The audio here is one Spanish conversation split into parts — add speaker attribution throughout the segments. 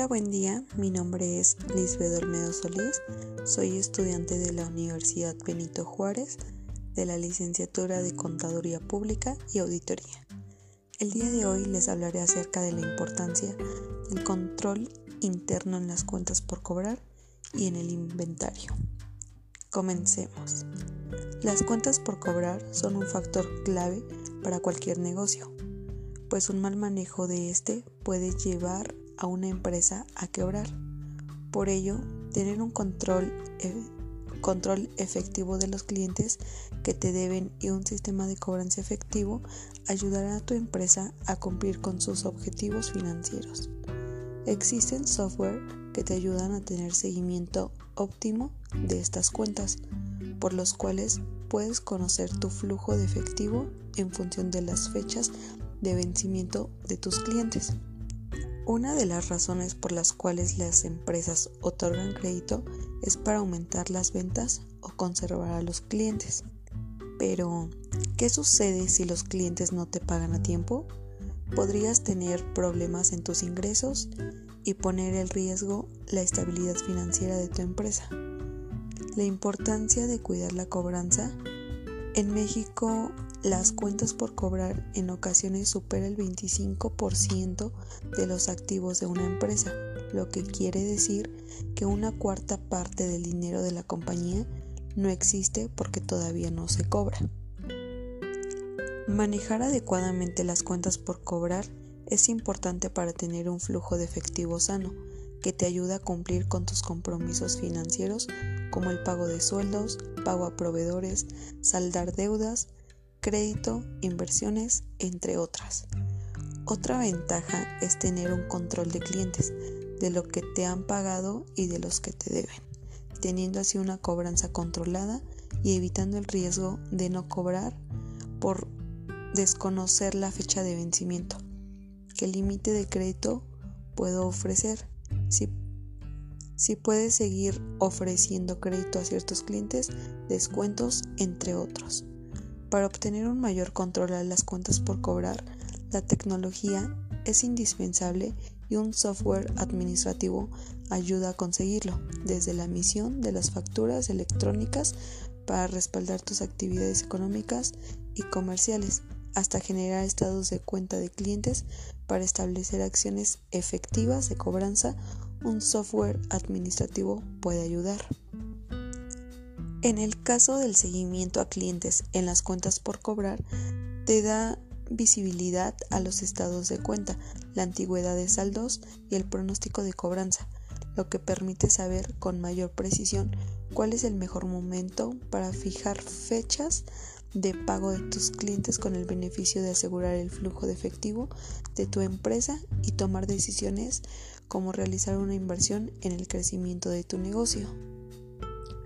Speaker 1: Hola, buen día. Mi nombre es Lisbeth Olmedo Solís. Soy estudiante de la Universidad Benito Juárez de la licenciatura de Contaduría Pública y Auditoría. El día de hoy les hablaré acerca de la importancia del control interno en las cuentas por cobrar y en el inventario. Comencemos. Las cuentas por cobrar son un factor clave para cualquier negocio, pues un mal manejo de este puede llevar a una empresa a quebrar. Por ello, tener un control, e, control efectivo de los clientes que te deben y un sistema de cobranza efectivo ayudará a tu empresa a cumplir con sus objetivos financieros. Existen software que te ayudan a tener seguimiento óptimo de estas cuentas, por los cuales puedes conocer tu flujo de efectivo en función de las fechas de vencimiento de tus clientes. Una de las razones por las cuales las empresas otorgan crédito es para aumentar las ventas o conservar a los clientes. Pero, ¿qué sucede si los clientes no te pagan a tiempo? Podrías tener problemas en tus ingresos y poner en riesgo la estabilidad financiera de tu empresa. La importancia de cuidar la cobranza. En México las cuentas por cobrar en ocasiones supera el 25% de los activos de una empresa, lo que quiere decir que una cuarta parte del dinero de la compañía no existe porque todavía no se cobra. Manejar adecuadamente las cuentas por cobrar es importante para tener un flujo de efectivo sano que te ayuda a cumplir con tus compromisos financieros como el pago de sueldos, pago a proveedores, saldar deudas, crédito, inversiones, entre otras. Otra ventaja es tener un control de clientes, de lo que te han pagado y de los que te deben, teniendo así una cobranza controlada y evitando el riesgo de no cobrar por desconocer la fecha de vencimiento, qué límite de crédito puedo ofrecer, si, si puedes seguir ofreciendo crédito a ciertos clientes, descuentos, entre otros. Para obtener un mayor control a las cuentas por cobrar, la tecnología es indispensable y un software administrativo ayuda a conseguirlo, desde la emisión de las facturas electrónicas para respaldar tus actividades económicas y comerciales, hasta generar estados de cuenta de clientes para establecer acciones efectivas de cobranza, un software administrativo puede ayudar. En el caso del seguimiento a clientes en las cuentas por cobrar, te da visibilidad a los estados de cuenta, la antigüedad de saldos y el pronóstico de cobranza, lo que permite saber con mayor precisión cuál es el mejor momento para fijar fechas de pago de tus clientes con el beneficio de asegurar el flujo de efectivo de tu empresa y tomar decisiones como realizar una inversión en el crecimiento de tu negocio.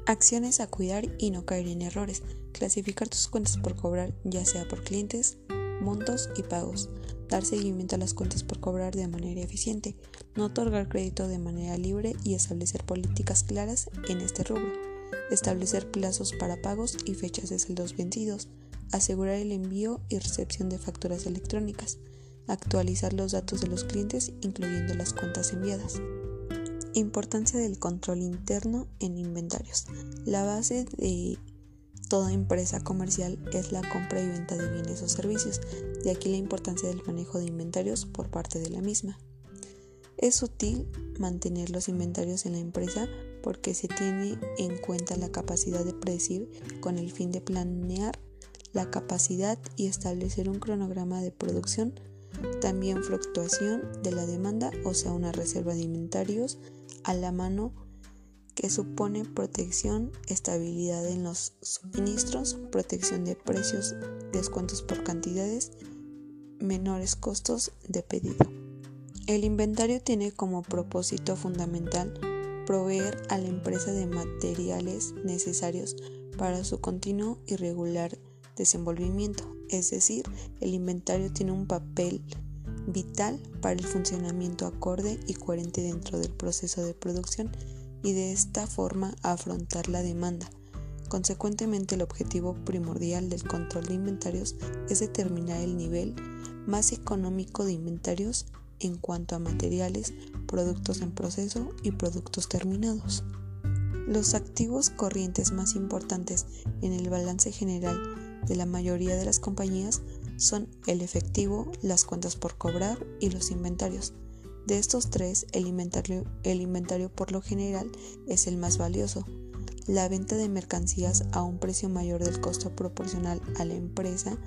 Speaker 1: Acciones a cuidar y no caer en errores. Clasificar tus cuentas por cobrar, ya sea por clientes, montos y pagos. Dar seguimiento a las cuentas por cobrar de manera eficiente. No otorgar crédito de manera libre y establecer políticas claras en este rubro. Establecer plazos para pagos y fechas de saldos vencidos. Asegurar el envío y recepción de facturas electrónicas. Actualizar los datos de los clientes, incluyendo las cuentas enviadas. Importancia del control interno en inventarios. La base de toda empresa comercial es la compra y venta de bienes o servicios, de aquí la importancia del manejo de inventarios por parte de la misma. Es útil mantener los inventarios en la empresa porque se tiene en cuenta la capacidad de predecir con el fin de planear la capacidad y establecer un cronograma de producción también fluctuación de la demanda, o sea, una reserva de inventarios a la mano que supone protección, estabilidad en los suministros, protección de precios, descuentos por cantidades, menores costos de pedido. El inventario tiene como propósito fundamental proveer a la empresa de materiales necesarios para su continuo y regular desenvolvimiento, es decir, el inventario tiene un papel vital para el funcionamiento acorde y coherente dentro del proceso de producción y de esta forma afrontar la demanda. Consecuentemente, el objetivo primordial del control de inventarios es determinar el nivel más económico de inventarios en cuanto a materiales, productos en proceso y productos terminados. Los activos corrientes más importantes en el balance general de la mayoría de las compañías son el efectivo, las cuentas por cobrar y los inventarios. De estos tres, el inventario, el inventario por lo general es el más valioso. La venta de mercancías a un precio mayor del costo proporcional a la empresa,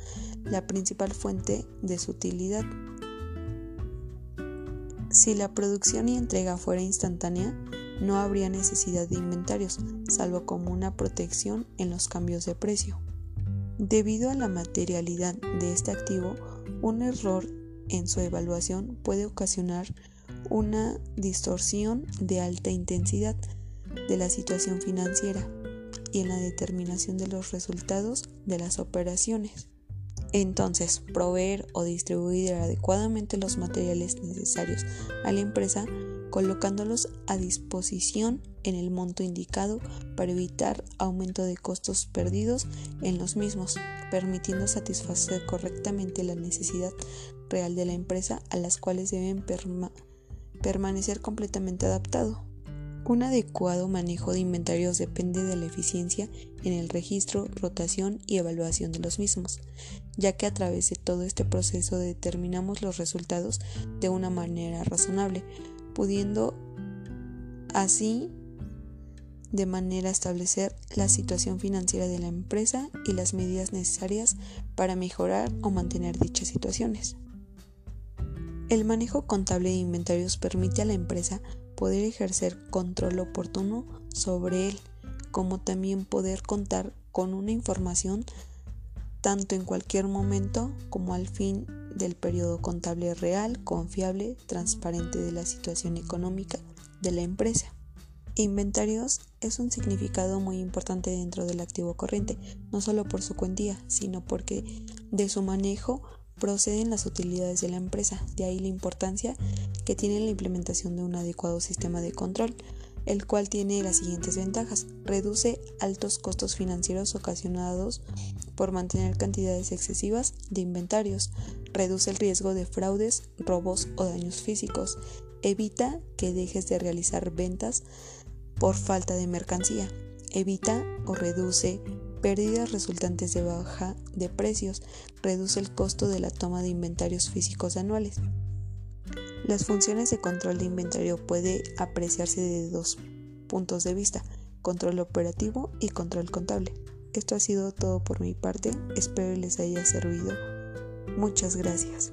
Speaker 1: la principal fuente de su utilidad. Si la producción y entrega fuera instantánea, no habría necesidad de inventarios, salvo como una protección en los cambios de precio. Debido a la materialidad de este activo, un error en su evaluación puede ocasionar una distorsión de alta intensidad de la situación financiera y en la determinación de los resultados de las operaciones. Entonces, proveer o distribuir adecuadamente los materiales necesarios a la empresa colocándolos a disposición en el monto indicado para evitar aumento de costos perdidos en los mismos, permitiendo satisfacer correctamente la necesidad real de la empresa a las cuales deben permanecer completamente adaptado. Un adecuado manejo de inventarios depende de la eficiencia en el registro, rotación y evaluación de los mismos, ya que a través de todo este proceso determinamos los resultados de una manera razonable, pudiendo así de manera establecer la situación financiera de la empresa y las medidas necesarias para mejorar o mantener dichas situaciones. El manejo contable de inventarios permite a la empresa poder ejercer control oportuno sobre él, como también poder contar con una información tanto en cualquier momento como al fin del periodo contable real, confiable, transparente de la situación económica de la empresa. Inventarios es un significado muy importante dentro del activo corriente, no solo por su cuantía, sino porque de su manejo proceden las utilidades de la empresa, de ahí la importancia que tiene la implementación de un adecuado sistema de control, el cual tiene las siguientes ventajas. Reduce altos costos financieros ocasionados por mantener cantidades excesivas de inventarios. Reduce el riesgo de fraudes, robos o daños físicos. Evita que dejes de realizar ventas por falta de mercancía. Evita o reduce pérdidas resultantes de baja de precios. Reduce el costo de la toma de inventarios físicos anuales. Las funciones de control de inventario puede apreciarse desde dos puntos de vista, control operativo y control contable. Esto ha sido todo por mi parte, espero les haya servido. Muchas gracias.